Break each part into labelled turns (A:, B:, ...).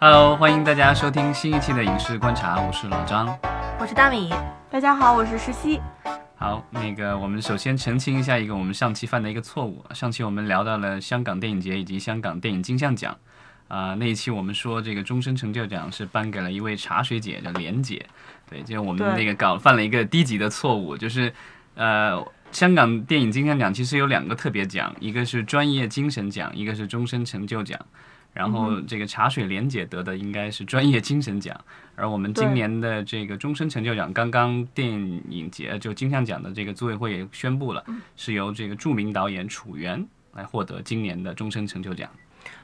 A: Hello，欢迎大家收听新一期的影视观察，我是老张。
B: 我是大米，
C: 大家好，我是石溪。
A: 好，那个我们首先澄清一下一个我们上期犯的一个错误。上期我们聊到了香港电影节以及香港电影金像奖，啊、那一期我们说这个终身成就奖是颁给了一位茶水姐，叫莲姐。对，就我们那个搞犯了一个低级的错误，就是呃，香港电影金像奖其实有两个特别奖，一个是专业精神奖，一个是终身成就奖。然后这个茶水莲姐得的应该是专业精神奖，而我们今年的这个终身成就奖，刚刚电影节就金像奖的这个组委会也宣布了，是由这个著名导演楚原来获得今年的终身成就奖。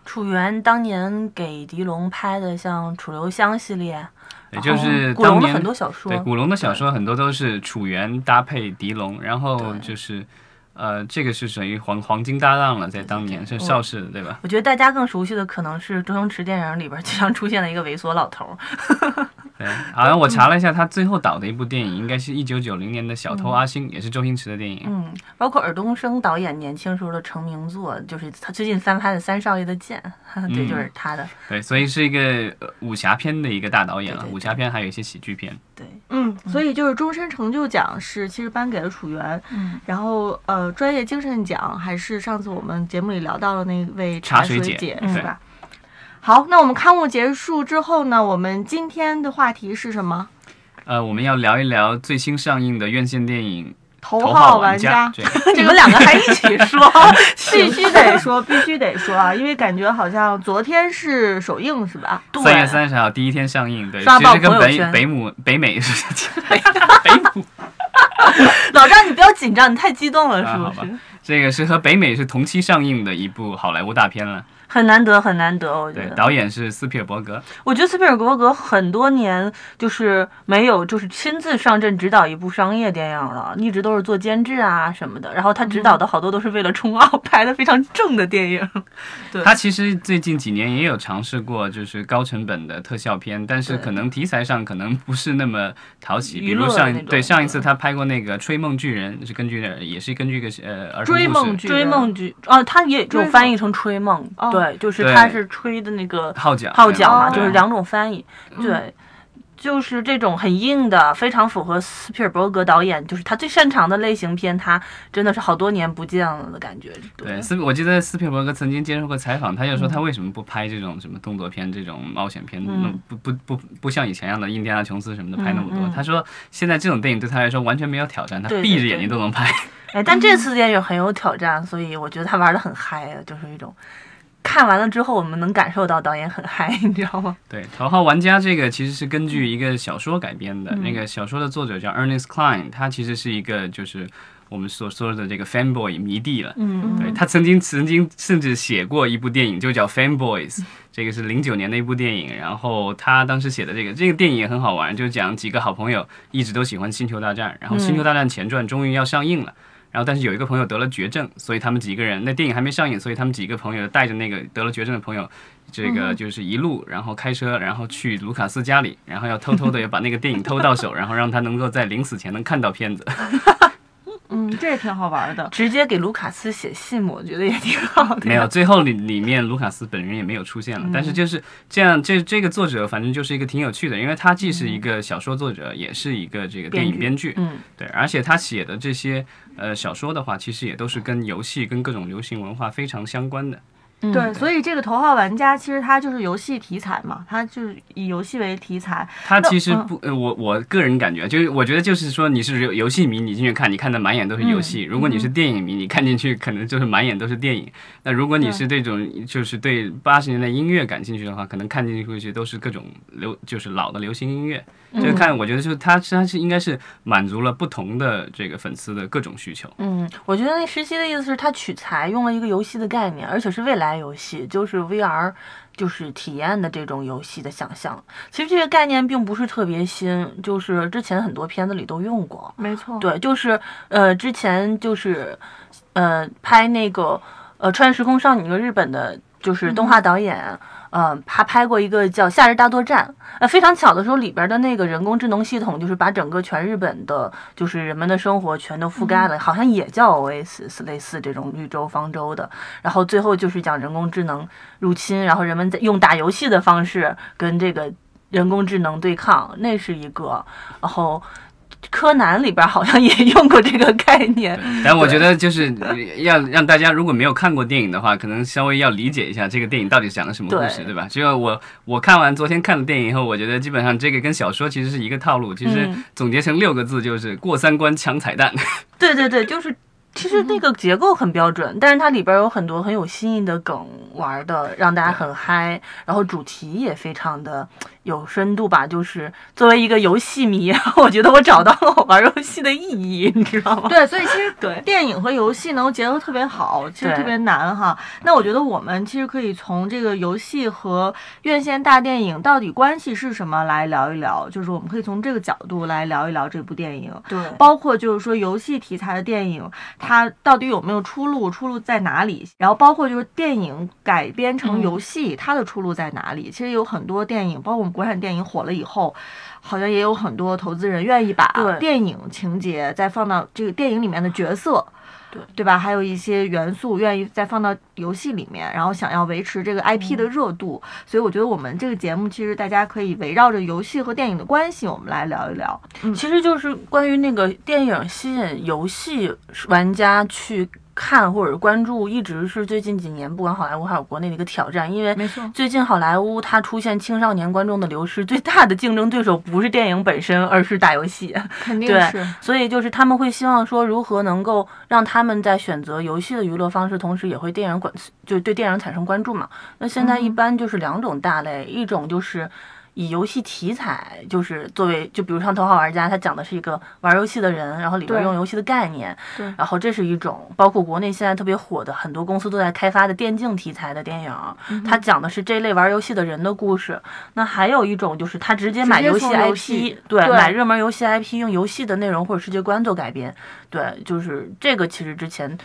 B: 楚原当年给狄龙拍的像《楚留香》系列，
A: 也就是
B: 古龙的很多小说，
A: 对古龙的小说很多都是楚原搭配狄龙，然后就是呃，这个是属于黄黄金搭档了，在当年是邵氏的，对吧？
B: 我觉得大家更熟悉的可能是周星驰电影里边经常出现的一个猥琐老头儿。
A: 对，好像我查了一下，他最后导的一部电影应该是一九九零年的《小偷阿星》，也是周星驰的电影。
B: 嗯，包括尔冬升导演年轻时候的成名作，就是他最近翻拍的《三少爷的剑》，对，
A: 嗯
B: 就是他的。
A: 对，所以是一个呃武侠片的一个大导演了。武侠片还有一些喜剧片。
B: 对，
C: 嗯，所以就是终身成就奖是其实颁给了楚原，
B: 嗯，
C: 然后呃专业精神奖还是上次我们节目里聊到的那位水
A: 茶水姐
B: 嗯
C: 是吧？好，那我们刊物结束之后呢，我们今天的话题是什么？
A: 呃，我们要聊一聊最新上映的院线电影
C: 头《号
A: 玩
C: 家，
A: 对，
B: 你们两个还一起说，
C: 必须得说，必须得说啊，因为感觉好像昨天是首映是吧？
B: 对
A: 三月三十号第一天上映。对，
B: 刷爆
A: 其实跟北
B: 朋友圈
A: 北母北美是北母
B: 老张，你不要紧张，你太激动了，是不是？
A: 这个是和北美是同期上映的一部好莱坞大片了。
B: 很难得，很难得，我觉
A: 对，
B: 得。
A: 导演是斯皮尔伯格。
B: 我觉得斯皮尔伯格很多年就是没有就是亲自上阵指导一部商业电影了，一直都是做监制啊什么的。然后他指导的好多都是为了冲奥拍的非常正的电影。对
A: 他其实最近几年也有尝试过，就是高成本的特效片，但是可能题材上可能不是那么讨喜。比如上一对上一次他拍过那个《吹梦巨人》，是根据也是根据一个呃儿童。
C: 追梦剧，
B: 追梦剧啊，他也有翻译成吹梦，
C: 哦
B: 对，就是他是吹的那个
A: 号角，
B: 号角嘛，
C: 哦
B: 就是两种翻译，
C: 嗯
B: 对。就是这种很硬的，非常符合斯皮尔伯格导演，就是他最擅长的类型片，他真的是好多年不见了的感觉。
A: 对，斯我记得斯皮尔伯格曾经接受过采访，他就说他为什么不拍这种什么动作片、这种冒险片，
B: 嗯
A: 那种不不不不像以前一样的印第安琼斯什么的拍那么多。
B: 嗯嗯
A: 他说现在这种电影对他来说完全没有挑战，他闭着眼睛都能拍。
B: 哎，但这 次电影很有挑战，所以我觉得他玩的很嗨啊，就是一种看完了之后，我们能感受到导演很嗨，你知道吗？
A: 对，《头号玩家》这个其实是根据一个小说改编的，
B: 嗯
A: 那个小说的作者叫 Ernest Klein，他其实是一个就是我们所说的这个 fanboy 迷弟了。
B: 嗯
A: 对他曾经曾经甚至写过一部电影，就叫《Fanboys》，这个是零九年的一部电影。然后他当时写的这个这个电影也很好玩，就讲几个好朋友一直都喜欢《星球大战》，然后《星球大战前传》终于要上映了。然后，但是有一个朋友得了绝症，所以他们几个人那电影还没上映，所以他们几个朋友带着那个得了绝症的朋友，这个就是一路，然后开车，然后去卢卡斯家里，然后要偷偷的要把那个电影偷到手，然后让他能够在临死前能看到片子。
C: 嗯，这也挺好玩的。
B: 直接给卢卡斯写信，我觉得也挺好的。
A: 没有，最后里里面卢卡斯本人也没有出现了，但是就是这样，这这个作者反正就是一个挺有趣的，因为他既是一个小说作者，也是一个这个电影编剧，
B: 嗯，
A: 对，而且他写的这些呃小说的话，其实也都是跟游戏跟各种流行文化非常相关的。
B: 嗯
C: 对，所以这个头号玩家其实它就是游戏题材嘛，它就是以游戏为题材。
A: 他其实
C: 嗯
A: 不，呃，我我个人感觉，就是我觉得就是说，你是游游戏迷，你进去看，你看的满眼都是游戏；如果你是电影迷，你看进去可能就是满眼都是电影。那如果你是这种就是对八十年代音乐感兴趣的话，可能看进去都是各种流就是老的流行音乐。这个看，我觉得就是它它是应该是满足了不同的这个粉丝的各种需求。
B: 嗯，我觉得那实习的意思是他取材用了一个游戏的概念，而且是未来游戏，就是 VR，就是体验的这种游戏的想象。其实这个概念并不是特别新，就是之前很多片子里都用过。
C: 没错，
B: 对，就是呃，之前就是呃拍那个呃《穿越时空少女》一个日本的就是动画导演。呃，他拍过一个叫《夏日大作战》，呃，非常巧的时候，里边的那个人工智能系统就是把整个全日本的，就是人们的生活全都覆盖了，好像也叫 Oasis，类似这种绿洲方舟的。然后最后就是讲人工智能入侵，然后人们在用打游戏的方式跟这个人工智能对抗，那是一个。然后。柯南里边好像也用过这个概念，
A: 但我觉得就是要让大家如果没有看过电影的话，可能稍微要理解一下这个电影到底讲的什么故事，对吧？只有我我看完昨天看的电影以后，我觉得基本上这个跟小说其实是一个套路，其实总结成六个字就是过三关抢彩蛋。
B: 对对对，就是其实那个结构很标准，但是它里边有很多很有新意的梗玩的，让大家很嗨，然后主题也非常的。有深度吧，就是作为一个游戏迷，我觉得我找到了玩游戏的意义，你知道吗？
C: 对，所以其实
B: 对
C: 电影和游戏能结合特别好，其实特别难哈。那我觉得我们其实可以从这个游戏和院线大电影到底关系是什么来聊一聊，就是我们可以从这个角度来聊一聊这部电影。
B: 对，
C: 包括就是说游戏题材的电影，它到底有没有出路，出路在哪里？然后包括就是电影改编成游戏，它的出路在哪里？其实有很多电影，包括。国产电影火了以后，好像也有很多投资人愿意把电影情节再放到这个电影里面的角色，
B: 对
C: 对吧？还有一些元素愿意再放到游戏里面，然后想要维持这个 IP 的热度。所以我觉得我们这个节目其实大家可以围绕着游戏和电影的关系，我们来聊一聊。
B: 嗯，其实就是关于那个电影吸引游戏玩家去。看或者关注一直是最近几年不管好莱坞还有国内的一个挑战，因为最近好莱坞它出现青少年观众的流失，最大的竞争对手不是电影本身，而是打游戏。
C: 肯定是，
B: 所以就是他们会希望说，如何能够让他们在选择游戏的娱乐方式，同时也会电影管，就对电影产生关注嘛。那现在一般就是两种大类，一种就是。以游戏题材就是作为，就比如像《头号玩家》，它讲的是一个玩游戏的人，然后里边用游戏的概念，
C: 对，
B: 然后这是一种，包括国内现在特别火的很多公司都在开发的电竞题材的电影，它讲的是这类玩游戏的人的故事。那还有一种就是他直接买游戏 IP，对，买热门游戏 IP，用游戏的内容或者世界观做改编，对，就是这个其实之前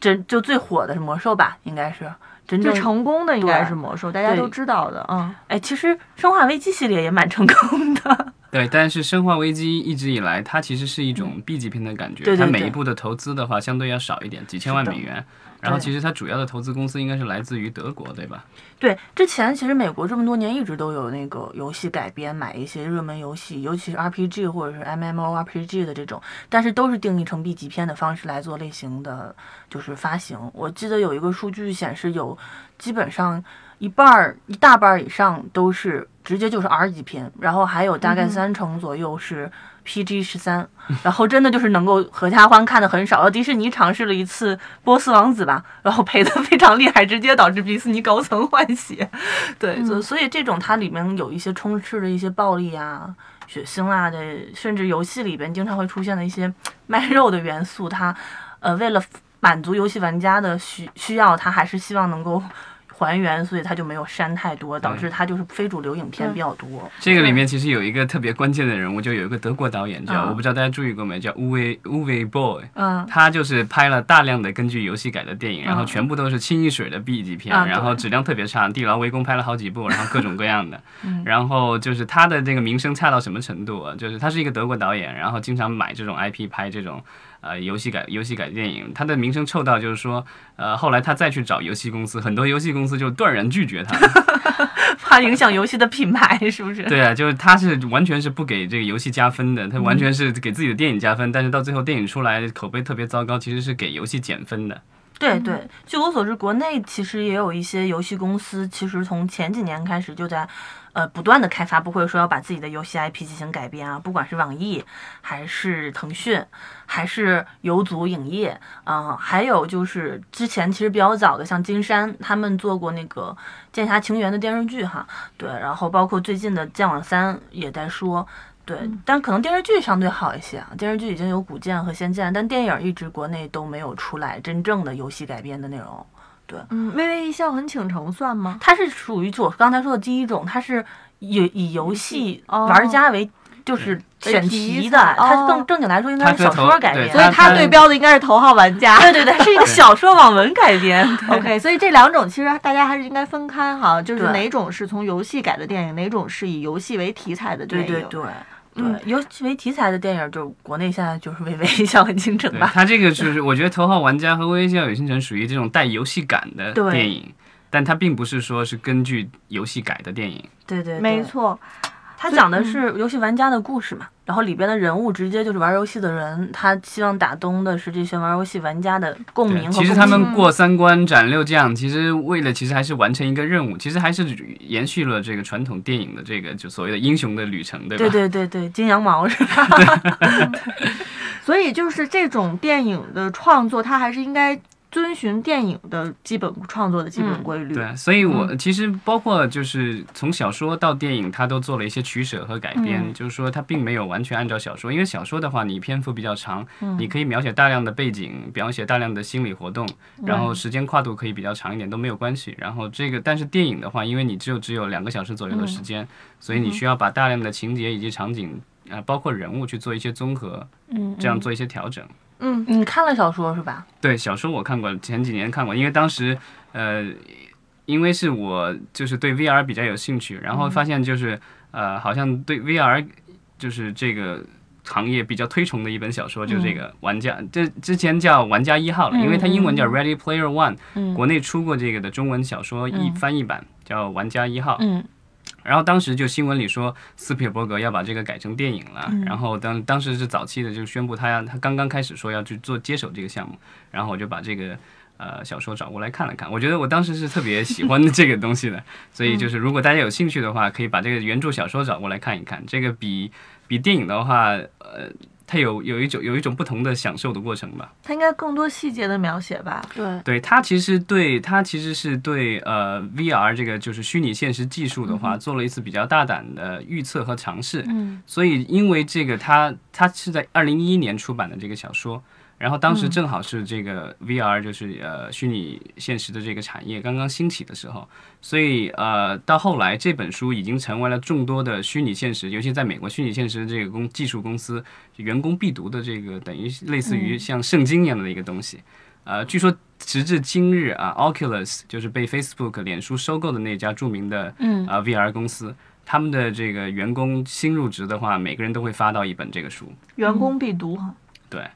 B: 真就最火的是魔兽吧，应该是。真正
C: 成功的应该是魔兽，大家都知道的嗯，
B: 哎，其实生化危机系列也蛮成功的。
A: 对，但是生化危机一直以来，它其实是一种 B 级片的感觉。
B: 对
A: 它每一部的投资的话，相对要少一点，几千万美元。然后其实它主要的投资公司应该是来自于德国，对吧？
B: 对，之前其实美国这么多年一直都有那个游戏改编，买一些热门游戏，尤其是 RPG 或者是 MMORPG 的这种，但是都是定义成 B 级片的方式来做类型的，就是发行。我记得有一个数据显示，有基本上一半儿、一大半儿以上都是直接就是 R 级片，然后还有大概三成左右是。PG 十三，然后真的就是能够合家欢看的很少。迪士尼尝试了一次波斯王子吧，然后赔的非常厉害，直接导致迪士尼高层换血。对，所所以这种它里面有一些充斥着一些暴力啊、血腥啊的，甚至游戏里边经常会出现的一些卖肉的元素，它呃为了满足游戏玩家的需需要，它还是希望能够。还原，所以它就没有删太多，导致它就是非主流影片比较多。
A: 这个里面其实有一个特别关键的人物，就有一个德国导演叫，我不知道大家注意过没，叫 Uwe Uwe Boy。
B: 嗯，
A: 他就是拍了大量的根据游戏改的电影，然后全部都是清一水的 B 级片，然后质量特别差。地牢围攻拍了好几部，然后各种各样的。然后就是他的这个名声差到什么程度啊？就是他是一个德国导演，然后经常买这种 IP 拍这种。呃，游戏改游戏改电影，他的名声臭到就是说，呃，后来他再去找游戏公司，很多游戏公司就断然拒绝他，
B: 怕影响游戏的品牌，是不是？
A: 对啊，就是他是完全是不给这个游戏加分的，他完全是给自己的电影加分，但是到最后电影出来口碑特别糟糕，其实是给游戏减分的。
B: 对对，据我所知，国内其实也有一些游戏公司，其实从前几年开始就在。呃，不断的开发，布会说要把自己的游戏 IP 进行改编啊，不管是网易，还是腾讯，还是游族影业，嗯，还有就是之前其实比较早的，像金山他们做过那个《剑侠情缘》的电视剧哈，对，然后包括最近的《剑网三》也在说，对，但可能电视剧相对好一些啊，电视剧已经有古剑和仙剑，但电影一直国内都没有出来真正的游戏改编的内容。对，
C: 嗯，微微一笑很倾城算吗？
B: 它是属于我刚才说的第一种，它是以以游戏玩家为就是选
C: 题
B: 题的，
C: 材
B: 它
C: 哦
B: 更正经来说应该是小说改编，
C: 所以
A: 它
C: 对标的应该是头号玩家。
B: 对对对，是一个小说网文改编。对
C: OK，所以这两种其实大家还是应该分开哈，就是哪种是从游戏改的电影，哪种是以游戏为题材的电影。
B: 对对对。
C: 嗯
B: 对，游戏为题材的电影，就是国内现在就是《微微一 笑很倾城》吧。
A: 对它这个就是，我觉得《头号玩家》和《微微一笑很倾城》属于这种带游戏感的电影，但它并不是说是根据游戏改的电影。
B: 对对，对
C: 没。错，
B: 它讲的是游戏玩家的故事嘛，然后里边的人物直接就是玩游戏的人，他希望打动的是这些玩游戏玩家的共鸣
A: 其实他们过三关斩六将，其实为了其实还是完成一个任务，其实还是延续了这个传统电影的这个就所谓的英雄的旅程，对吧？
B: 对对对对，金羊毛是吧？
C: 所以就是这种电影的创作，它还是应该遵循电影的基本创作的基本
B: 嗯
C: 规律。
A: 对，所以我、
B: 嗯
A: 其实包括就是从小说到电影，它都做了一些取舍和改编，
B: 嗯
A: 就是说它并没有完全按照小说，因为小说的话，你篇幅比较长，
B: 嗯
A: 你可以描写大量的背景，描写大量的心理活动，然后时间跨度可以比较长一点都没有关系。然后这个，但是电影的话，因为你只有只有两个小时左右的时间，所以你需要把大量的情节以及场景。啊，包括人物去做一些综合，
B: 嗯，
A: 这样做一些调整。
C: 嗯，
B: 你看了小说是吧？
A: 对小说我看过，前几年看过，因为当时呃，因为是我就是对 VR 比较有兴趣，然后发现就是呃，好像对 VR 就是这个行业比较推崇的一本小说，就是这个玩家，这之前叫玩家一号了，因为它英文叫 Ready Player One，
B: 嗯。
A: 国内出过这个的中文小说译
B: 嗯。
A: 翻译版叫玩家一号。
B: 嗯
A: 然后当时就新闻里说斯皮尔伯格要把这个改成电影了，然后当当时是早期的就宣布他要他刚刚开始说要去做接手这个项目，然后我就把这个呃小说找过来看了看，我觉得我当时是特别喜欢这个东西的，所以就是如果大家有兴趣的话，可以把这个原著小说找过来看一看，这个比比电影的话，呃，它有有一种有一种不同的享受的过程吧。
C: 它应该更多细节的描写吧。
B: 对，
A: 对它其实对它其实是对呃 VR 这个就是虚拟现实技术的话，做了一次比较大胆的预测和尝试。
B: 嗯
A: 所以因为这个它它是在二零一一年出版的这个小说，然后当时正好是这个 VR 就是呃虚拟现实的这个产业刚刚兴起的时候，所以呃到后来这本书已经成为了众多的虚拟现实，尤其在美国虚拟现实这个公技术公司员工必读的这个等于类似于像圣经一样的一个东西。呃，据说直至今日啊，Oculus 就是被 Facebook 脸书收购的那家著名的
B: 嗯
A: 啊、VR 公司，他们的这个员工新入职的话，每个人都会发到一本这个书。
C: 员工必读哈。
A: 对，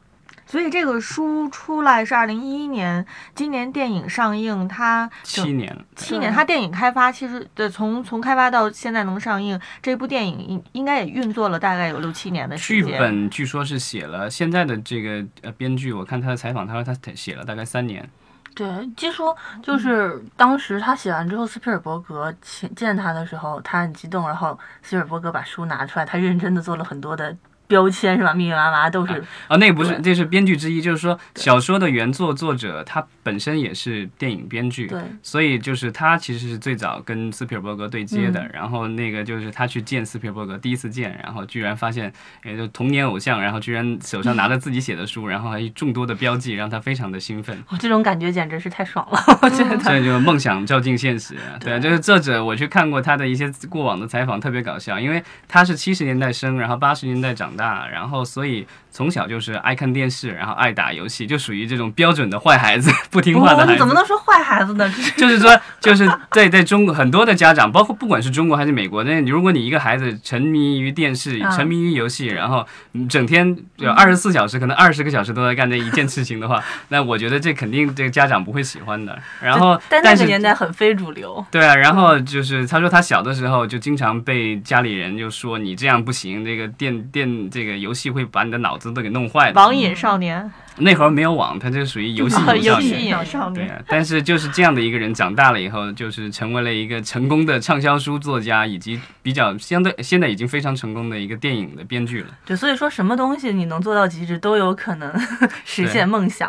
C: 所以这个书出来是二零一一年，今年电影上映，它整
A: 七年
C: 七年，
B: 对
C: 它电影开发其实的从从开发到现在能上映，这部电影应应该也运作了大概有六七年的时间剧。
A: 本据说是写了，现在的这个呃编剧，我看他的采访，他说他写了大概三年。
B: 对，据说就是当时他写完之后，斯皮尔伯格见见他的时候，他很激动，然后斯皮尔伯格把书拿出来，他认真的做了很多的标签，是吧？密密麻麻都是。
A: 啊，那不是，这是编剧之一，就是说小说的原作作者他本身也是电影编剧，
B: 对，
A: 所以就是他其实是最早跟斯皮尔伯格对接的，
B: 嗯
A: 然后那个就是他去见斯皮尔伯格，第一次见，然后居然发现，也就童年偶像，然后居然手上拿着自己写的书，然后还有众多的标记，让他非常的兴奋。
B: 我这种感觉简直是太爽了，我觉得。
A: 这就是梦想照进现实，对啊，就是作者，我去看过他的一些过往的采访，特别搞笑，因为他是七十年代生，然后八十年代长大，然后所以从小就是爱看电视，然后爱打游戏，就属于这种标准的坏孩子，不听话的
B: 哦，
A: 孩子
B: 你怎。么能说坏孩子呢？
A: 就是说，就是在在中国很多的家长，包括不管是中国还是美国，那如果你一个孩子沉迷于电视、
B: 啊
A: 沉迷于游戏，然后嗯整天有二十四小时，可能二十个小时都在干这一件事情的话，那我觉得这肯定这个家长不会喜欢的。然后，
B: 但那个年代很非主流。
A: 对啊，然后就是他说他小的时候就经常被家里人就说你这样不行，这个电电这个游戏会把你的脑子都给弄坏的。
C: 网瘾少年，
A: 那会儿没有网，他就属于游戏
C: 啊 游
A: 少年。
C: 戏瘾少年。
A: 对啊，但是就是这样的一个人，长大了以后，就是成为了一个成功的畅销书作家，以及比较相对现在已经非常成功的一个电影的编剧了。
B: 对，所以说什么东西你能做到极致，都有可能 实现梦想。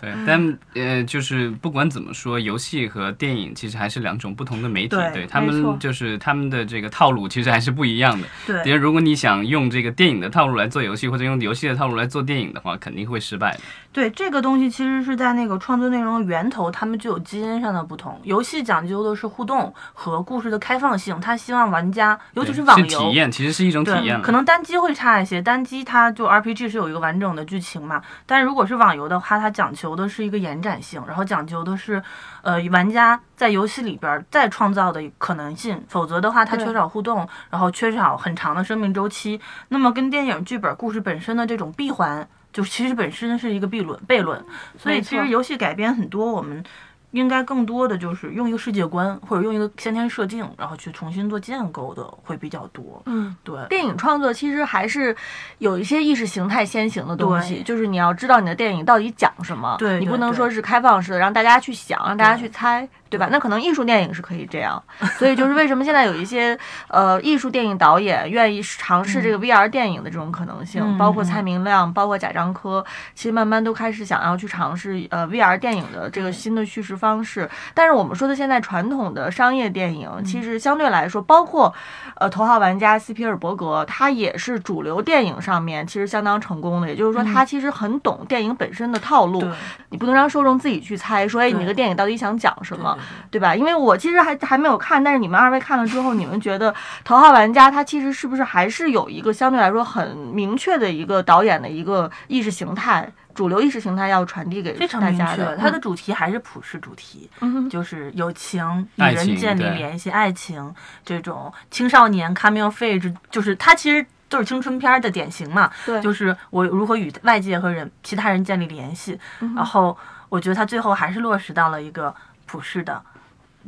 A: 对，但呃，就是不管怎么说，游戏和电影其实还是两种不同的媒体，
B: 对
A: 对他们就是他们的这个套路其实还是不一样的。
B: 对
A: 因为如果你想用这个电影的套路来做游戏，或者用游戏的套路来做电影的话，肯定会失败的。
B: 对这个东西，其实是在那个创作内容的源头，他们就有基因上的不同。游戏讲究的是互动和故事的开放性，他希望玩家，尤其
A: 是
B: 网游，
A: 体验，其实是一种体验
B: 对，可能单机会差一些，单机它就 RPG 是有一个完整的剧情嘛，但是如果是网游的话，它讲求的是一个延展性，然后讲究的是，呃，玩家在游戏里边儿再创造的可能性，否则的话它缺少互动，然后缺少很长的生命周期，那么跟电影剧本故事本身的这种闭环，就其实本身是一个悖论悖论，所以其实游戏改编很多我们。应该更多的就是用一个世界观，或者用一个先天设定，然后去重新做建构的会比较多。
C: 嗯，
B: 对，
C: 电影创作其实还是有一些意识形态先行的东西，就是你要知道你的电影到底讲什么，
B: 对对
C: 你不能说是开放式的，让大家去想，让大家去猜，对吧？那可能艺术电影是可以这样，所以就是为什么现在有一些呃艺术电影导演愿意尝试这个 VR 电影的这种可能性，
B: 嗯
C: 包括
B: 嗯。
C: 蔡明亮，包括贾樟柯，其实慢慢都开始想要去尝试呃 VR 电影的这个新的叙事方式。但是我们说的现在传统的商业电影，其实相对来说，包括呃《头号玩家》斯皮尔伯格，他也是主流电影上面其实相当成功的。也就是说，他其实很懂电影本身的套路，
B: 对。
C: 你不能让受众自己去猜，说哎，你
B: 对
C: 这个电影到底想讲什么，
B: 对
C: 吧？因为我其实还还没有看，但是你们二位看了之后，你们觉得《头号玩家》他其实是不是还是有一个相对来说很明确的一个导演的一个意识形态？主流意识形态要传递给
B: 非常明确，
C: 大家的，
B: 它的主题还是普世主题，
C: 嗯
B: 就是友情、与人建立联系、爱情这种青少年 coming of age，就是它其实都是青春片儿的典型嘛。
C: 对，
B: 就是我如何与外界和人其他人建立联系，
C: 嗯
B: 然后我觉得它最后还是落实到了一个普世的。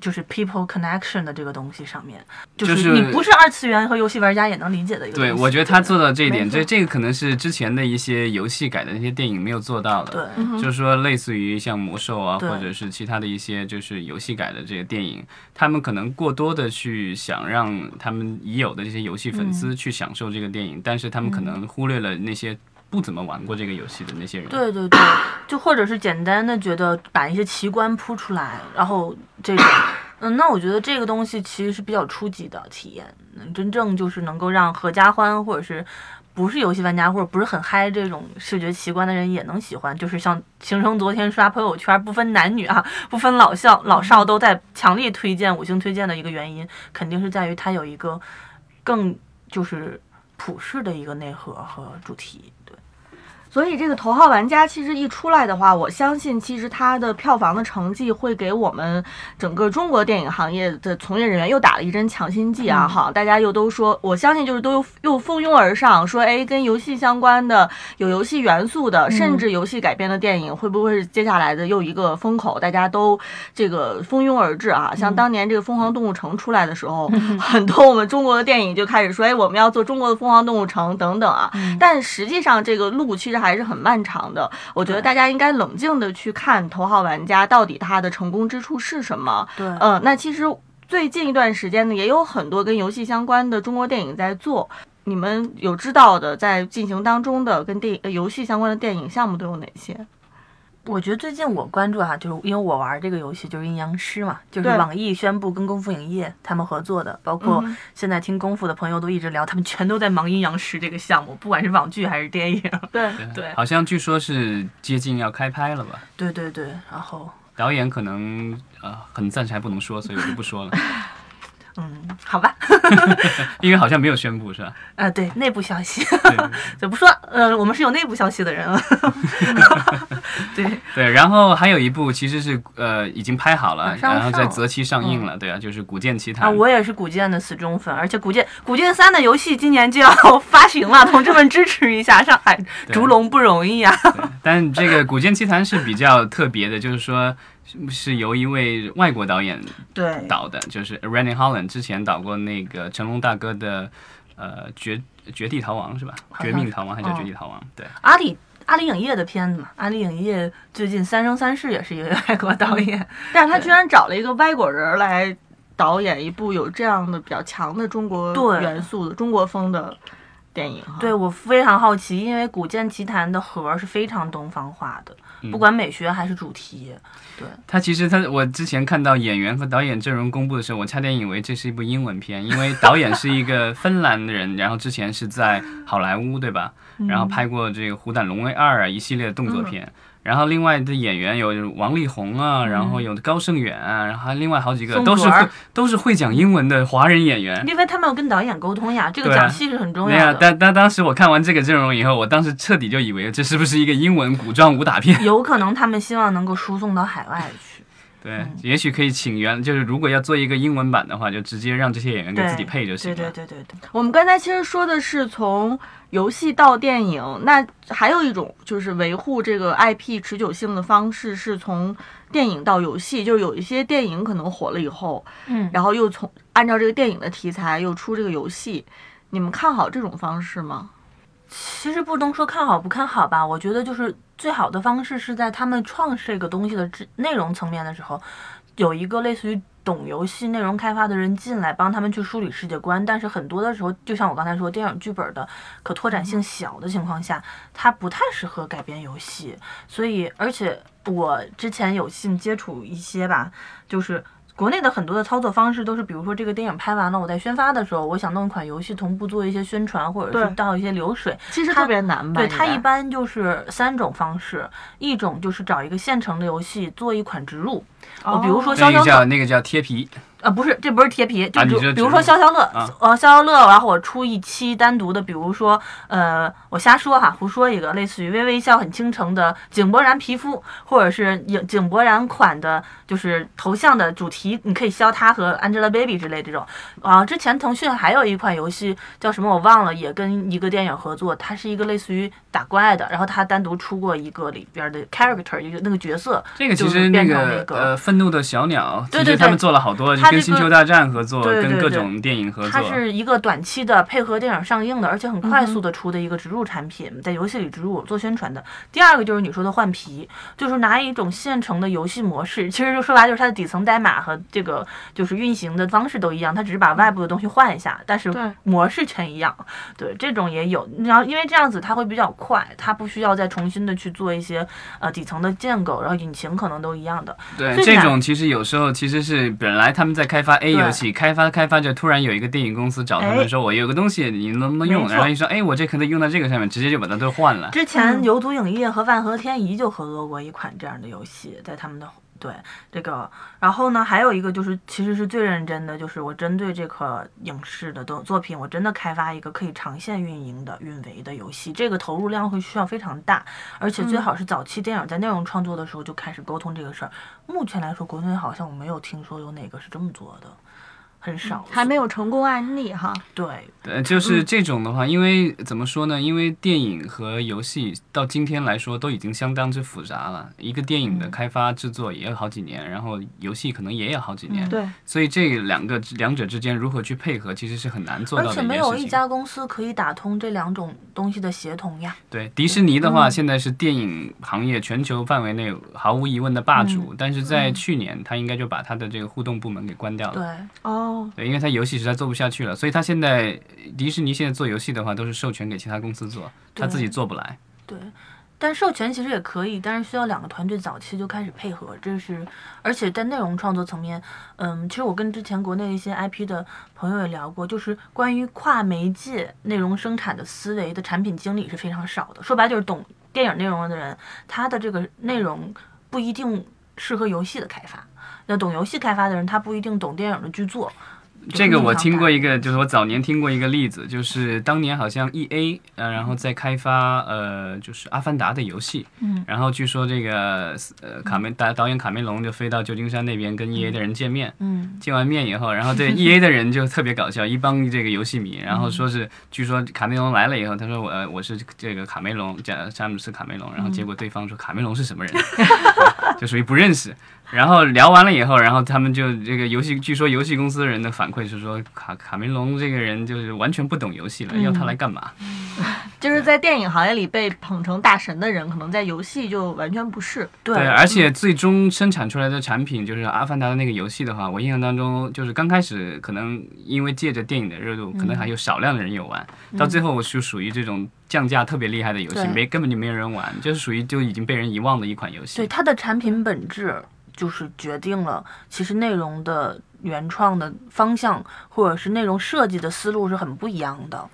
B: 就是 people connection 的这个东西上面，就
A: 就是
B: 是你不是二次元和游戏玩家也能理解的一个。
A: 对，我觉得他做到这一点，这这个可能是之前的一些游戏改的那些电影没有做到的。
B: 对，
A: 就是说，类似于像魔兽啊，或者是其他的一些就是游戏改的这个电影，他们可能过多的去想让他们已有的这些游戏粉
B: 嗯
A: 丝去享受这个电影，但是他们可能忽略了那些不怎么玩过这个游戏的那些人。
B: 对对对，就或者是简单的觉得把一些奇观铺出来，然后这种，嗯，那我觉得这个东西其实是比较初级的体验，嗯真正就是能够让合家欢或者是。不是游戏玩家或者不是很嗨这种视觉奇观的人也能喜欢，就是像形成昨天刷朋友圈不分男女啊，不分老少老少都在强力推荐五星推荐的一个原因，肯定是在于它有一个更就是普世的一个内核和主题。对。
C: 所以这个《头号玩家》其实一出来的话，我相信其实它的票房的成绩会给我们整个中国电影行业的从业人员又打了一针强心剂啊！
B: 嗯，
C: 大家又都说，我相信就是都又又蜂拥而上，说哎，跟游戏相关的、有游戏元素的，甚至游戏改编的电影，会不会是接下来的又一个风口？大家都这个蜂拥而至啊！像当年这个《疯狂动物城》出来的时候，很多我们中国的电影就开始说，哎，我们要做中国的《疯狂动物城》等等啊。但实际上这个路其实还是很漫长的。我觉得大家应该冷静的去看《头号玩家》到底它的成功之处是什么。
B: 对，
C: 嗯，那其实最近一段时间呢，也有很多跟游戏相关的中国电影在做。你们有知道的，在进行当中的跟电影游戏相关的电影项目都有哪些？
B: 我觉得最近我关注哈、就是因为我玩这个游戏就是阴阳师嘛，就是网易宣布跟功夫影业他们合作的，包括
C: 嗯
B: 现在听功夫的朋友都一直聊，他们全都在忙阴阳师这个项目，不管是网剧还是电影。
C: 对，
B: 对
A: 好像据说是接近要开拍了吧？
B: 对对对，然后
A: 导演可能呃很暂时还不能说，所以我就不说了，
B: 嗯，好吧，
A: 因为好像没有宣布是吧？
B: 啊，对，内部消息，
A: 对
B: 就不说，呃，我们是有内部消息的人了。对，
A: 对，然后还有一部其实是呃已经拍好了然后在择期上映了，对啊，就是《古剑奇谭
B: 啊，》。我也是古剑的死忠粉，而且古剑古剑三的游戏今年就要发行了，同志们支持一下，上海烛龙不容易啊。
A: 对但这个《古剑奇谭》是比较特别的，就是说是是由一位外国导演
B: 对，
A: 导的，就是 Rennie Holland 之前导过那个成龙大哥的呃绝绝地逃亡是吧？绝命逃亡还叫
B: 哦
A: 绝地逃亡？对，
B: 阿里阿里影业的片子嘛，阿里影业最近《三生三世》也是一位外国导演，
C: 但是他居然找了一个外国人来导演一部有这样的比较强的中国元素的中国风的电影哈。
B: 对我非常好奇，因为《古剑奇谭》的盒是非常东方化的，
A: 嗯
B: 不管美学还是主题。
A: 对他其实他我之前看到演员和导演阵容公布的时候，我差点以为这是一部英文片，因为导演是一个芬兰人，然后之前是在好莱坞对吧？然后拍过这个《虎胆龙威二》啊一系列的动作片。然后另外的演员有王力宏啊，然后有高胜远啊，然后还另外好几个都是都是会讲英文的华人演员。
B: 因为他们要跟导演沟通呀，这个讲戏是很重要的。对呀。
A: 但但当时我看完这个阵容以后，我当时彻底就以为这是不是一个英文古装武打片？
B: 有可能他们希望能够输送到海外去。
A: 对，也许可以请原，就是如果要做一个英文版的话，就直接让这些演员给自己配就行了。
B: 对对对对对，
C: 我们刚才其实说的是从游戏到电影，那还有一种就是维护这个 IP 持久性的方式，是从电影到游戏，就是有一些电影可能火了以后，
B: 嗯，
C: 然后又从按照这个电影的题材又出这个游戏，你们看好这种方式吗？
B: 其实不能说看好不看好吧，我觉得就是最好的方式是在他们创这个东西的质内容层面的时候，有一个类似于懂游戏内容开发的人进来帮他们去梳理世界观。但是很多的时候，就像我刚才说，电影剧本的可拓展性小的情况下，它不太适合改编游戏。所以，而且我之前有幸接触一些吧，就是。国内的很多的操作方式都是，比如说这个电影拍完了，我在宣发的时候，我想弄一款游戏同步做一些宣传，或者是
C: 对
B: 倒一些流水，
C: 其实特别难吧？
B: 对，它一般就是三种方式，一种就是找一个现成的游戏做一款植入，
C: 哦
B: 比如说
A: 那个
B: 消消乐，
A: 叫那个叫贴皮，
B: 呃，不是，这不是贴皮，就比如、
A: 说
B: 比如说消消乐，
A: 啊
B: 呃，消消乐，然后我出一期单独的，比如说，呃，我瞎说哈，胡说一个，类似于微微一笑很倾城的井柏然皮肤，或者是井井柏然款的，就是头像的主题，你可以消他和 Angelababy 之类这种。啊，之前腾讯还有一款游戏叫什么我忘了，也跟一个电影合作，它是一个类似于打怪的，然后它单独出过一个里边的 character，一个那个角色，
A: 这个其实变
B: 成那个
A: 呃愤怒的小鸟，
B: 对对对
A: 他们做了好多，就跟星球大战合作，跟各种电影合作它。
B: 是一个短期的配合电影上映的，而且很快
C: 嗯
B: 速的出的一个植入产品，在游戏里植入做宣传的。第二个就是你说的换皮，就是拿一种现成的游戏模式，其实就说白了就是它的底层代码和这个就是运行的方式都一样，它只是把外部的东西换一下，但是模式全一样。对，这种也有。然后因为这样子它会比较快，它不需要再重新的去做一些呃底层的建构，然后引擎可能都一样的。
A: 对，这种其实有时候其实是本来他们在开发 A 游戏，开发开发着，突然有一个电影公司找他
B: 哎
A: 们说，我有个东西你能不能用？然后一说，哎，我这可能用到这个上面，直接就把它都换了。
B: 之前
C: 嗯
B: 游族影业和万和天宜就合作过一款这样的游戏，在他们的对这个，然后呢，还有一个就是其实是最认真的，就是我针对这个影视的作作品，我真的开发一个可以长线运营的运维的游戏，这个投入量会需要非常大，而且最好是早期电影在内容创作的时候就开始沟通这个事儿。目前来说，国内好像我没有听说有哪个是这么做的，很少，
C: 还没有成功案例哈。
B: 对
A: 呃，就是这种的话，因为怎么说呢？因为电影和游戏到今天来说都已经相当之复杂了。一个电影的开发制作也有好几年，然后游戏可能也有好几年，
C: 对，
A: 所以这两个两者之间如何去配合，其实是很难做
B: 而且
A: 到的一
B: 没有一。家公司可以打通这两种东西的协同呀。
A: 对，迪士尼的话，
B: 嗯
A: 现在是电影行业全球范围内毫无疑问的霸主，但是在去年，他应该就把他的这个互动部门给关掉了。
B: 对，
C: 哦，
A: 对，因为他游戏实在做不下去了，所以他现在迪士尼现在做游戏的话，都是授权给其他公司做，他自己做不来。
B: 对，但授权其实也可以，但是需要两个团队早期就开始配合，这是而且在内容创作层面，嗯，其实我跟之前国内一些 IP 的朋友也聊过，就是关于跨媒介内容生产的思维的产品经理是非常少的。说白了就是懂电影内容的人，他的这个内容不一定适合游戏的开发。那懂游戏开发的人，他不一定懂电影的剧作。
A: 这个我听过
B: 一
A: 一个，就是我早年听过一个例子，就是当年好像 E A 呃，然后在开发呃，就是《阿凡达》的游戏，
B: 嗯，
A: 然后据说这个呃卡梅导导演卡梅隆就飞到旧金山那边跟 E A 的人见面，
B: 嗯
A: 见完面以后，然后对 E A 的人就特别搞笑，一帮这个游戏迷，然后说是据说卡梅隆来了以后，他说我呃我是这个卡梅隆，叫詹姆斯卡梅隆，然后结果对方说卡梅隆是什么人，就属于不认识。然后聊完了以后，然后他们就这个游戏，据说游戏公司的人的反馈是说卡卡梅隆这个人就是完全不懂游戏了，要他来干嘛？
C: 就是在电影行业里被捧成大神的人，可能在游戏就完全不是。
B: 对，
A: 对，而且最终生产出来的产品就是《阿凡达》的那个游戏的话，我印象当中就是刚开始可能因为借着电影的热度，可能还有少量的人有玩，到最后就属于这种降价特别厉害的游戏，没根本就没有人玩，就是属于就已经被人遗忘的一款游戏。
B: 对它的产品本质就是决定了，其实内容的原创的方向或者是内容设计的思路是很不一样的。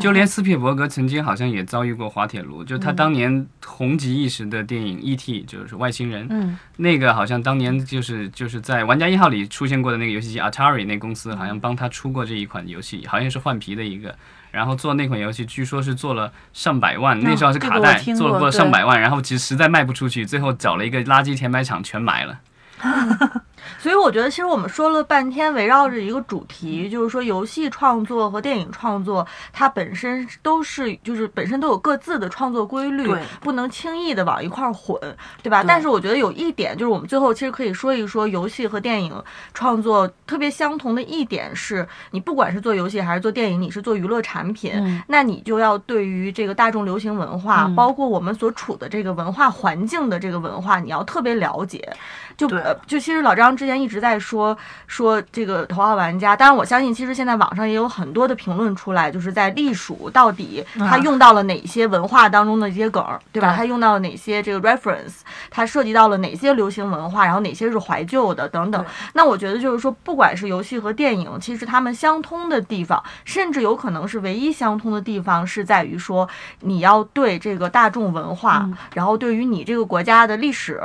A: 就连斯皮尔伯格曾经好像也遭遇过滑铁卢，就他当年红极一时的电影《E.T.》，就是外星人，
B: 嗯，
A: 那个好像当年就是就是在玩家一号里出现过的那个游戏机 Atari 那公司，好像帮他出过这一款游戏，好像是换皮的一个。然后做那款游戏，据说是做了上百万，那时候是卡带，
B: 这个
A: 做了
B: 过
A: 上百万，然后其实实在卖不出去，最后找了一个垃圾填埋场全埋了。
C: 所以我觉得，其实我们说了半天，围绕着一个主题，就是说游戏创作和电影创作，它本身都是就是本身都有各自的创作规律，不能轻易的往一块儿混，对吧？
B: 对。
C: 但是我觉得有一点，就是我们最后其实可以说一说游戏和电影创作特别相同的一点是，你不管是做游戏还是做电影，你是做娱乐产品，
B: 嗯。
C: 那你就要对于这个大众流行文化，
B: 嗯。
C: 包括我们所处的这个文化环境的这个文化，你要特别了解。就呃，就其实老张之前一直在说说这个头号玩家，当然我相信，其实现在网上也有很多的评论出来，就是在隶属到底他
B: 啊
C: 用到了哪些文化当中的一些梗儿，对吧？
B: 对
C: 他用到了哪些这个 reference，他涉及到了哪些流行文化，然后哪些是怀旧的等等。那我觉得就是说，不管是游戏和电影，其实他们相通的地方，甚至有可能是唯一相通的地方，是在于说你要对这个大众文化，
B: 嗯
C: 然后对于你这个国家的历史。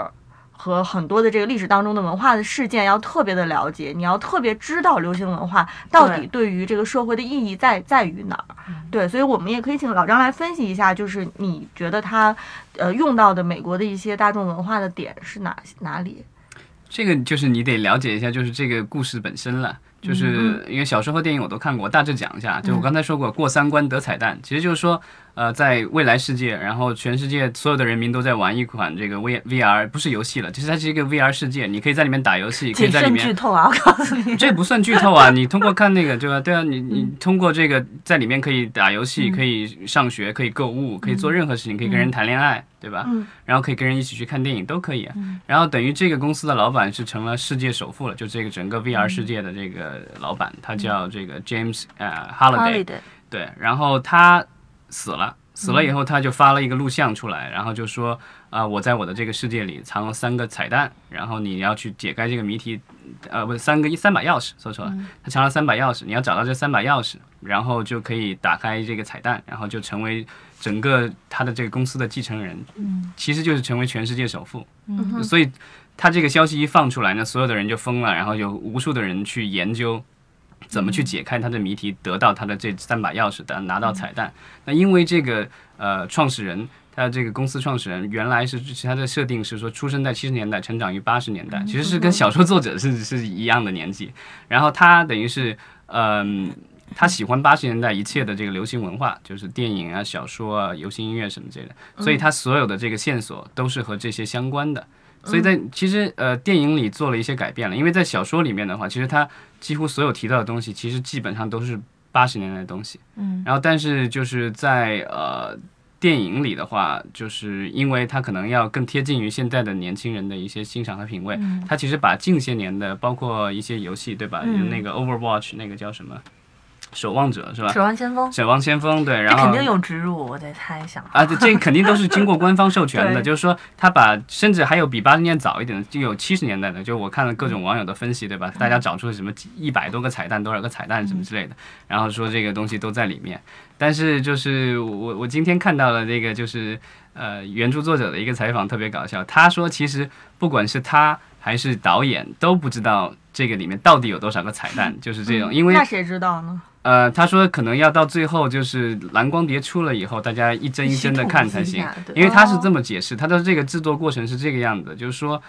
C: 和很多的这个历史当中的文化的事件要特别的了解，你要特别知道流行文化到底对于这个社会的意义在在于哪儿。对，所以我们也可以请老张来分析一下，就是你觉得他呃用到的美国的一些大众文化的点是哪哪里？
A: 这个就是你得了解一下，就是这个故事本身了。就是因为小说和电影我都看过，大致讲一下。就我刚才说过，过三关得彩蛋，其实就是说，呃，在未来世界，然后全世界所有的人民都在玩一款这个 V VR，不是游戏了，其实它是一个 VR 世界，你可以在里面打游戏，可以在里面
B: 剧透啊！我告诉你，
A: 这不算剧透啊！你通过看那个，对吧？对啊，你你通过这个在里面可以打游戏，可以上学，可以购物，可以做任何事情，可以跟人谈恋爱，对吧？
C: 嗯
A: 然后可以跟人一起去看电影，都可以。然后等于这个公司的老板是成了世界首富了，就这个整个 VR 世界的这个老板，他叫这个 James 呃。Holiday 对，然后他死了，死了以后他就发了一个录像出来，然后就说啊、我在我的这个世界里藏了三个彩蛋，然后你要去解开这个谜题，呃，不是三个三把钥匙，说错了，他藏了三把钥匙，你要找到这三把钥匙，然后就可以打开这个彩蛋，然后就成为整个他的这个公司的继承人，
B: 嗯。
A: 其实就是成为全世界首富。
B: 嗯
A: 所以他这个消息一放出来呢，所有的人就疯了，然后有无数的人去研究怎么去解开他的谜题，得到他的这三把钥匙的，拿到彩蛋。那因为这个呃创始人。他这个公司创始人原来是是他的设定是说出生在七十年代，成长于八十年代，其实是跟小说作者是 是一样的年纪。然后他等于是嗯、他喜欢八十年代一切的这个流行文化，就是电影啊、小说啊、流行音乐什么之类的，所以他所有的这个线索都是和这些相关的。所以在其实呃电影里做了一些改变了，因为在小说里面的话，其实他几乎所有提到的东西，其实基本上都是八十年代的东西。
B: 嗯，
A: 然后但是就是在呃电影里的话，就是因为它可能要更贴近于现在的年轻人的一些欣赏和品味，
B: 嗯
A: 它其实把近些年的包括一些游戏，对吧？
B: 嗯
A: 那个 Overwatch，那个叫什么？守望者是吧？
B: 守望先锋，
A: 守望先锋对，然后
B: 肯定有植入，我在猜想。
A: 啊，对，这肯定都是经过官方授权的，就是说他把甚至还有比八十年代早一点的，就有七十年代的，就我看了各种网友的分析，对吧？大家找出了什么一百多个彩蛋，多少个彩蛋什么之类的，然后说这个东西都在里面。但是就是我我今天看到了这个就是呃原著作者的一个采访，特别搞笑。他说其实不管是他还是导演都不知道这个里面到底有多少个彩蛋，就是这种，因为
C: 那谁知道呢？
A: 呃，他说可能要到最后就是蓝光碟出了以后，大家一帧一帧的看才行因为他是这么解释，他的这个制作过程是这个样子，就是说。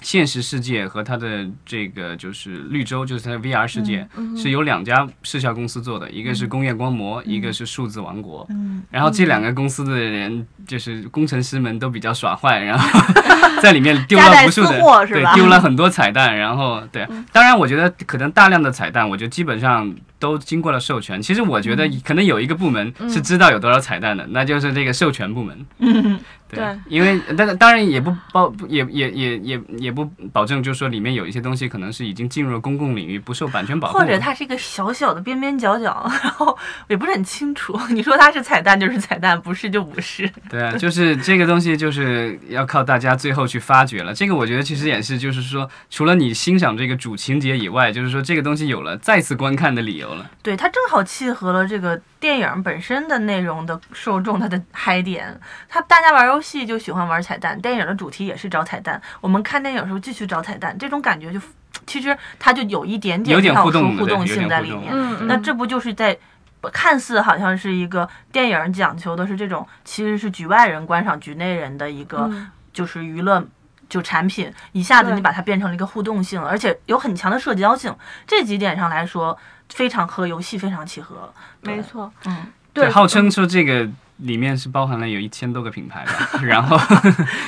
A: 现实世界和它的这个就是绿洲，就是它的 VR 世界，是由两家视效公司做的，一个是工业光魔，一个是数字王国。
B: 嗯，
A: 然后这两个公司的人，就是工程师们都比较耍坏，然后 在里面丢了无数的对丢了很多彩蛋。然后对，当然我觉得可能大量的彩蛋，我觉得基本上都经过了授权。其实我觉得可能有一个部门是知道有多少彩蛋的，那就是这个授权部门。
C: 对
A: 因为但是当然也不保也也也也也不保证，就是说里面有一些东西可能是已经进入了公共领域，不受版权保护。
B: 或者它是一个小小的边边角角，然后也不是很清楚。你说它是彩蛋就是彩蛋，不是就不是。
A: 对啊，就是这个东西就是要靠大家最后去发掘了。这个我觉得其实也是，就是说除了你欣赏这个主情节以外，就是说这个东西有了再次观看的理由了。
B: 对，它正好契合了这个电影本身的内容的受众，它的嗨点。它大家玩游戏就喜欢玩彩蛋，电影的主题也是找彩蛋。我们看电影的时候继续找彩蛋，这种感觉就其实它就有一点点跳出
A: 互动
B: 性在里面。
C: 嗯，
B: 那这不就是在看似好像是一个电影讲求的是这种，其实是局外人观赏局内人的一个
C: 嗯
B: 就是娱乐。就产品一下子你把它变成了一个互动性，而且有很强的社交性，这几点上来说，非常和游戏非常契合。
C: 没，错，
B: 嗯，
C: 对，
A: 号称说这个里面是包含了有一千多个品牌吧，然后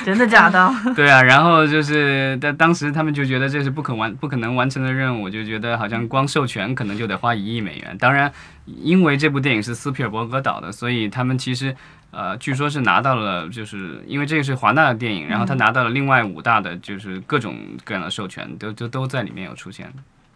B: 真的假的？
A: 对啊，然后就是但当时他们就觉得这是不可完不可能完成的任务，就觉得好像光授权可能就得花一亿美元。当然，因为这部电影是斯皮尔伯格导的，所以他们其实呃，据说是拿到了，就是因为这个是华纳的电影，然后他拿到了另外五大的就是各种各样的授权，都都都在里面有出现。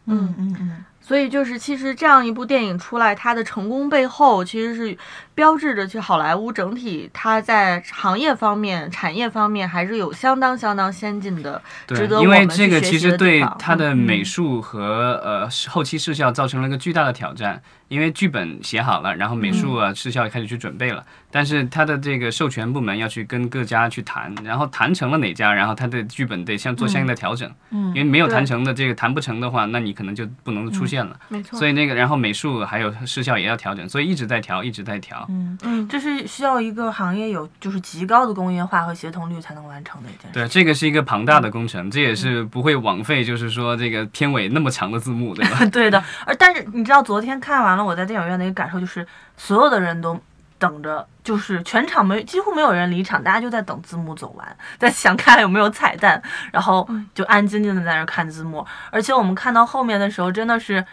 B: 嗯嗯嗯，
C: 所以就是，其实这样一部电影出来，它的成功背后其实是标志着，去好莱坞整体它在行业方面、产业方面还是有相当相当先进的，值
A: 对，因为
C: 得我们
A: 这个其实对它的
B: 嗯
A: 美术和、呃后期视效造成了一个巨大的挑战。因为剧本写好了，然后美术啊、视效也开始去准备了，但是他的这个授权部门要去跟各家去谈，然后谈成了哪家，然后他的剧本得相做相应的调整。
B: 嗯
A: 因为没有谈成的这个谈不成的话，那你可能就不能出现了。
C: 没错
A: 所以那个，然后美术还有视效也要调整，所以一直在调，一直在调。
B: 嗯，
C: 嗯，
B: 这是需要一个行业有就是极高的工业化和协同率才能完成的一件事。
A: 对，这个是一个庞大的工程，这也是不会枉费，就是说这个片尾那么长的字幕，对吧？
B: 对的，而但是你知道，昨天看完了，我在电影院的一个感受就是，所有的人都等着，就是全场没几乎没有人离场，大家就在等字幕走完，在想看有没有彩蛋，然后就安静静的在那儿看字幕。而且我们看到后面的时候，真的是。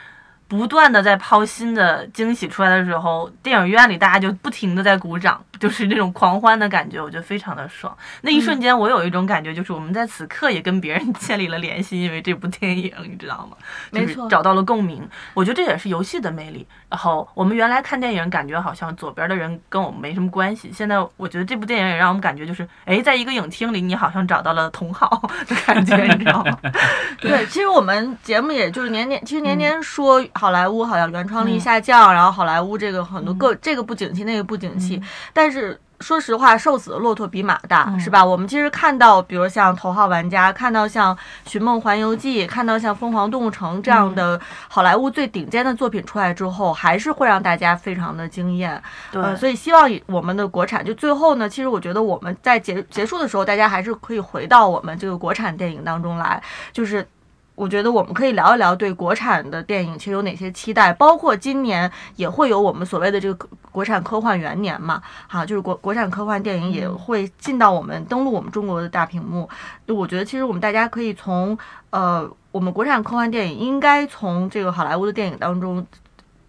B: 不断的在抛新的惊喜出来的时候，电影院里大家就不停的在鼓掌，就是那种狂欢的感觉，我觉得非常的爽。那一瞬间，我有一种感觉，就是我们在此刻也跟别人建立了联系，因为这部电影，你知道吗？就是
C: 没错
B: 找到了共鸣。我觉得这也是游戏的魅力。然后我们原来看电影，感觉好像左边的人跟我们没什么关系。现在我觉得这部电影也让我们感觉就是，哎，在一个影厅里，你好像找到了同好的感觉，你知道吗？
C: 对，其实我们节目也就是年年，其实年年说好莱坞好像原创力
B: 嗯
C: 下降，然后好莱坞这个很多个、这个不景气，那个不景气，但是。说实话，瘦死的骆驼比马大，
B: 嗯
C: 是吧？我们其实看到，比如像《头号玩家》，看到像《寻梦环游记》，看到像《疯狂动物城》这样的好莱坞最顶尖的作品出来之后，还是会让大家非常的惊艳。
B: 对，
C: 呃，所以希望我们的国产，就最后呢，其实我觉得我们在结结束的时候，大家还是可以回到我们这个国产电影当中来，就是。我觉得我们可以聊一聊对国产的电影其实有哪些期待，包括今年也会有我们所谓的这个国产科幻元年嘛，哈、就是国国产科幻电影也会进到我们登陆我们中国的大屏幕。就我觉得其实我们大家可以从呃我们国产科幻电影应该从这个好莱坞的电影当中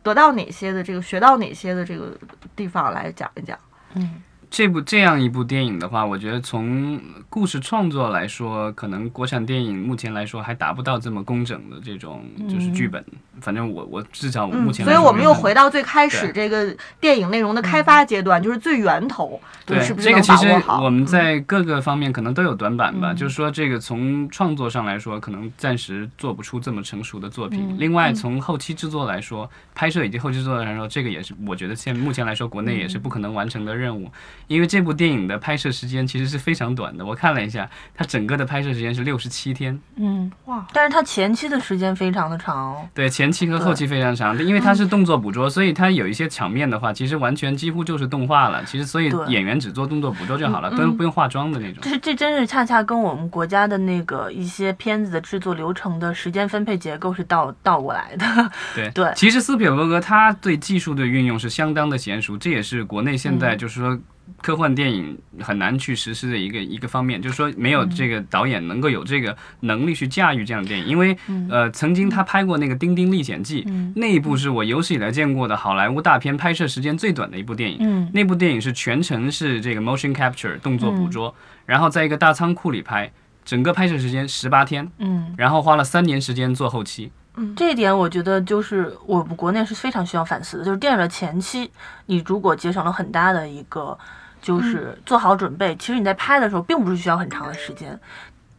C: 得到哪些的这个学到哪些的这个地方来讲一讲。
B: 嗯，
A: 这部这样一部电影的话，我觉得从故事创作来说，可能国产电影目前来说还达不到这么工整的这种就是剧本。反正我我至少我目
C: 嗯，
A: 前
C: 所以我们又回到最开始这个电影内容的开发阶段，就是最源头，
A: 对
C: 是不是
A: 这个其实？我们在各个方面可能都有短板吧，
B: 嗯
A: 就是说这个从创作上来说，可能暂时做不出这么成熟的作品。
B: 嗯
A: 另外，从后期制作来说，拍摄以及后期制作来说，这个也是我觉得现目前来说国内也是不可能完成的任务，因为这部电影的拍摄时间其实是非常短的。我看了一下，它整个的拍摄时间是六十七天，
B: 嗯，
C: 哇，
B: 但是它前期的时间非常的长哦。
A: 对，前期和后期非常长，因为它是动作捕捉，所以它有一些场面的话，其实完全几乎就是动画了。其实所以演员只做动作捕捉就好了，
C: 嗯
A: 不用不用化妆的那种。
B: 这这真是恰恰跟我们国家的那个一些片子的制作流程的时间分配结构是倒倒过来的。
A: 对
B: 对
A: 其实斯皮尔伯格他对技术的运用是相当的娴熟，这也是国内现
B: 嗯
A: 在就是说科幻电影很难去实施的一个一个方面，就是说没有这个导演能够有这个能力去驾驭这样的电影，因为呃，曾经他拍过那个《丁丁历险记》，那一部是我有史以来见过的好莱坞大片拍摄时间最短的一部电影。
B: 嗯。
A: 那部电影是全程是这个 motion capture 动作捕捉，然后在一个大仓库里拍，整个拍摄时间十八天，
B: 嗯，
A: 然后花了三年时间做后期。
B: 这一点我觉得就是我们国内是非常需要反思的，就是电影的前期，你如果节省了很大的一个，就是做好准备，其实你在拍的时候并不是需要很长的时间，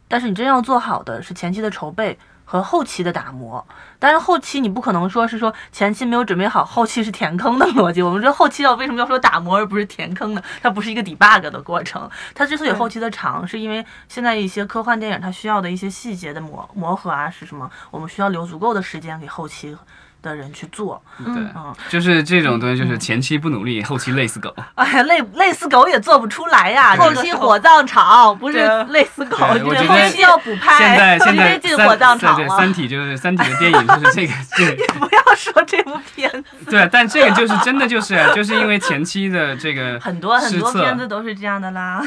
B: 但是你真要做好的是前期的筹备。和后期的打磨，但是后期你不可能说是说前期没有准备好，后期是填坑的逻辑。我们说后期要为什么要说打磨而不是填坑呢？它不是一个 debug 的过程。它之所以后期的长，是因为现在一些科幻电影它需要的一些细节的磨磨合啊是什么？我们需要留足够的时间给后期的人去做。
A: 对，
B: 嗯
A: 就是这种东西，就是前期不努力，后期累死狗。
B: 哎呀，累累死狗也做不出来呀！
C: 后期火葬场不是累死狗，就是后期要补拍，
A: 现在现 在
C: 进火葬场了。
A: 对对三体就是三体的电影 就是这个，对
B: 不要说这部片子，
A: 对，但这个就是真的就是就是因为前期的这个
B: 很多很多片子都是这样的啦。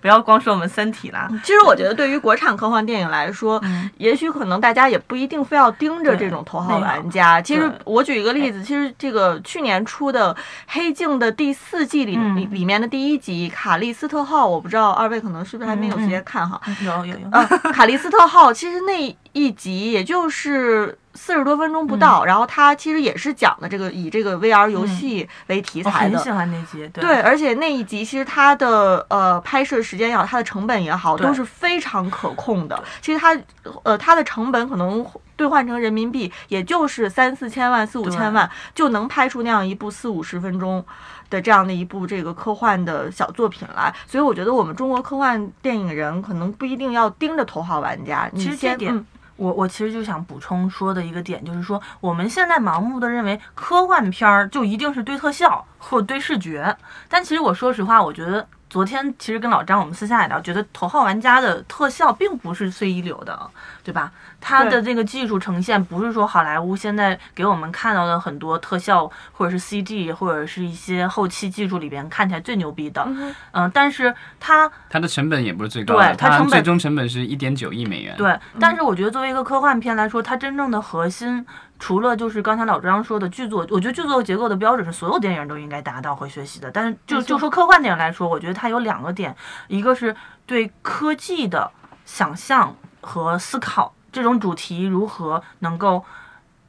B: 不要光说我们《三体》啦，
C: 其实我觉得，对于国产科幻电影来说，
B: 嗯
C: 也许可能大家也不一定非要盯着这种头号玩家。其实我举一个例子，其实这个去年出的《黑镜》的第四季里、
B: 嗯。
C: 里里面的第一集《卡利斯特号》，我不知道二位可能是不是还没有时间看哈。
B: 有有有，
C: 呃，卡利斯特号其实那一集也就是四十多分钟不到，然后它其实也是讲的这个以这个 VR 游戏为题材的。
B: 很喜欢那集，对
C: 对，而且那一集其实它的呃拍摄时间也好，它的成本也好，都是非常可控的。其实它呃它的成本可能兑换成人民币，也就是三四千万、四五千万就能拍出那样一部四五十分钟的这样的一部这个科幻的小作品来。所以我觉得我们中国科幻电影人可能不一定要盯着头号玩家，你
B: 其实这点我我其实就想补充说的一个点，就是说我们现在盲目的认为科幻片儿就一定是堆特效或堆视觉，但其实我说实话，我觉得昨天其实跟老张我们私下也聊，觉得《头号玩家》的特效并不是最一流的，对吧？它的这个技术呈现不是说好莱坞现在给我们看到的很多特效或者是 CG 或者是一些后期技术里边看起来最牛逼的，
C: 嗯
B: 嗯、但是它
A: 它的成本也不是最高的，
B: 对它成本
A: 最终成本是一点九亿美元。
B: 对，但是我觉得作为一个科幻片来说，它真正的核心，除了就是刚才老张说的剧作，我觉得剧作结构的标准是所有电影都应该达到和学习的。但是就就说科幻电影来说，我觉得它有两个点，一个是对科技的想象和思考，这种主题如何能够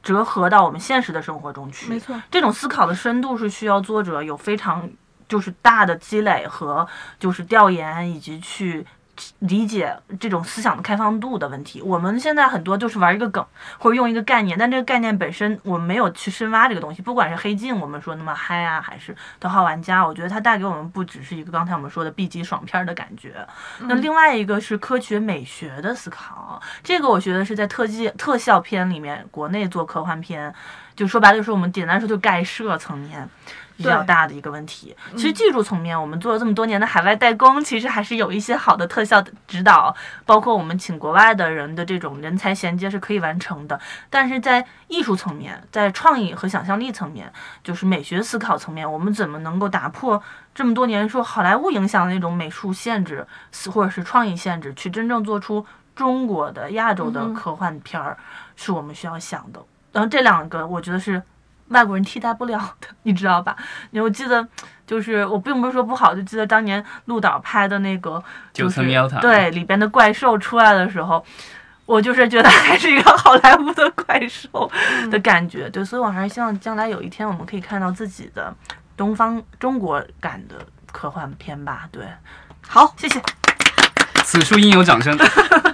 B: 折合到我们现实的生活中去。
C: 没错，
B: 这种思考的深度是需要作者有非常就是大的积累和就是调研，以及去理解这种思想的开放度的问题。我们现在很多就是玩一个梗，或者用一个概念，但这个概念本身我们没有去深挖这个东西。不管是黑镜，我们说那么嗨啊，还是头号玩家，我觉得它带给我们不只是一个刚才我们说的 B 级爽片的感觉。那另外一个是科学美学的思考，这个我觉得是在特技特效片里面，国内做科幻片，就说白了就是我们简单说就概设层面。比较大的一个问题，其实技术层面，我们做了这么多年的海外代工，其实还是有一些好的特效的指导，包括我们请国外的人的这种人才衔接是可以完成的。但是在艺术层面，在创意和想象力层面，就是美学思考层面，我们怎么能够打破这么多年受好莱坞影响的那种美术限制，或者是创意限制，去真正做出中国的、亚洲的科幻片儿，是我们需要想的。然后这两个，我觉得是外国人替代不了的，你知道吧？因为我记得，就是我并不是说不好，就记得当年陆导拍的那个，
A: 九
B: 就是
A: 层妖塔
B: 对里边的怪兽出来的时候。我就是觉得还是一个好莱坞的怪兽的感觉，对，所以我还是希望将来有一天我们可以看到自己的东方中国感的科幻片吧。对，
C: 好，
B: 谢谢。
A: 此处应有掌声。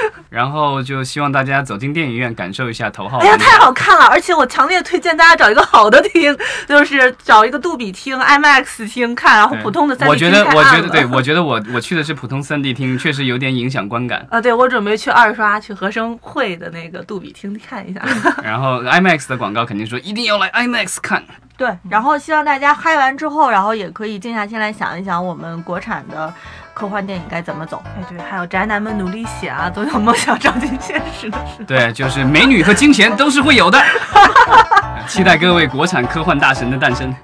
A: 然后就希望大家走进电影院，感受一下头号
B: 哎呀，太好看了！而且我强烈推荐大家找一个好的厅，就是找一个杜比厅、IMAX 厅看，然后普通的三 D
A: 我觉得，我觉得，对，我觉得我我去的是普通 3D 厅，确实有点影响观感。
B: 啊，对我准备去二刷去和生汇的那个杜比厅看一下。
A: 然后 IMAX 的广告肯定说一定要来 IMAX 看。
C: 对，然后希望大家嗨完之后，然后也可以静下心来想一想，我们国产的科幻电影该怎么走。
B: 哎，对，还有宅男们努力写啊，总有梦想照进现实的时候。
A: 对，就是美女和金钱都是会有的。期待各位国产科幻大神的诞生。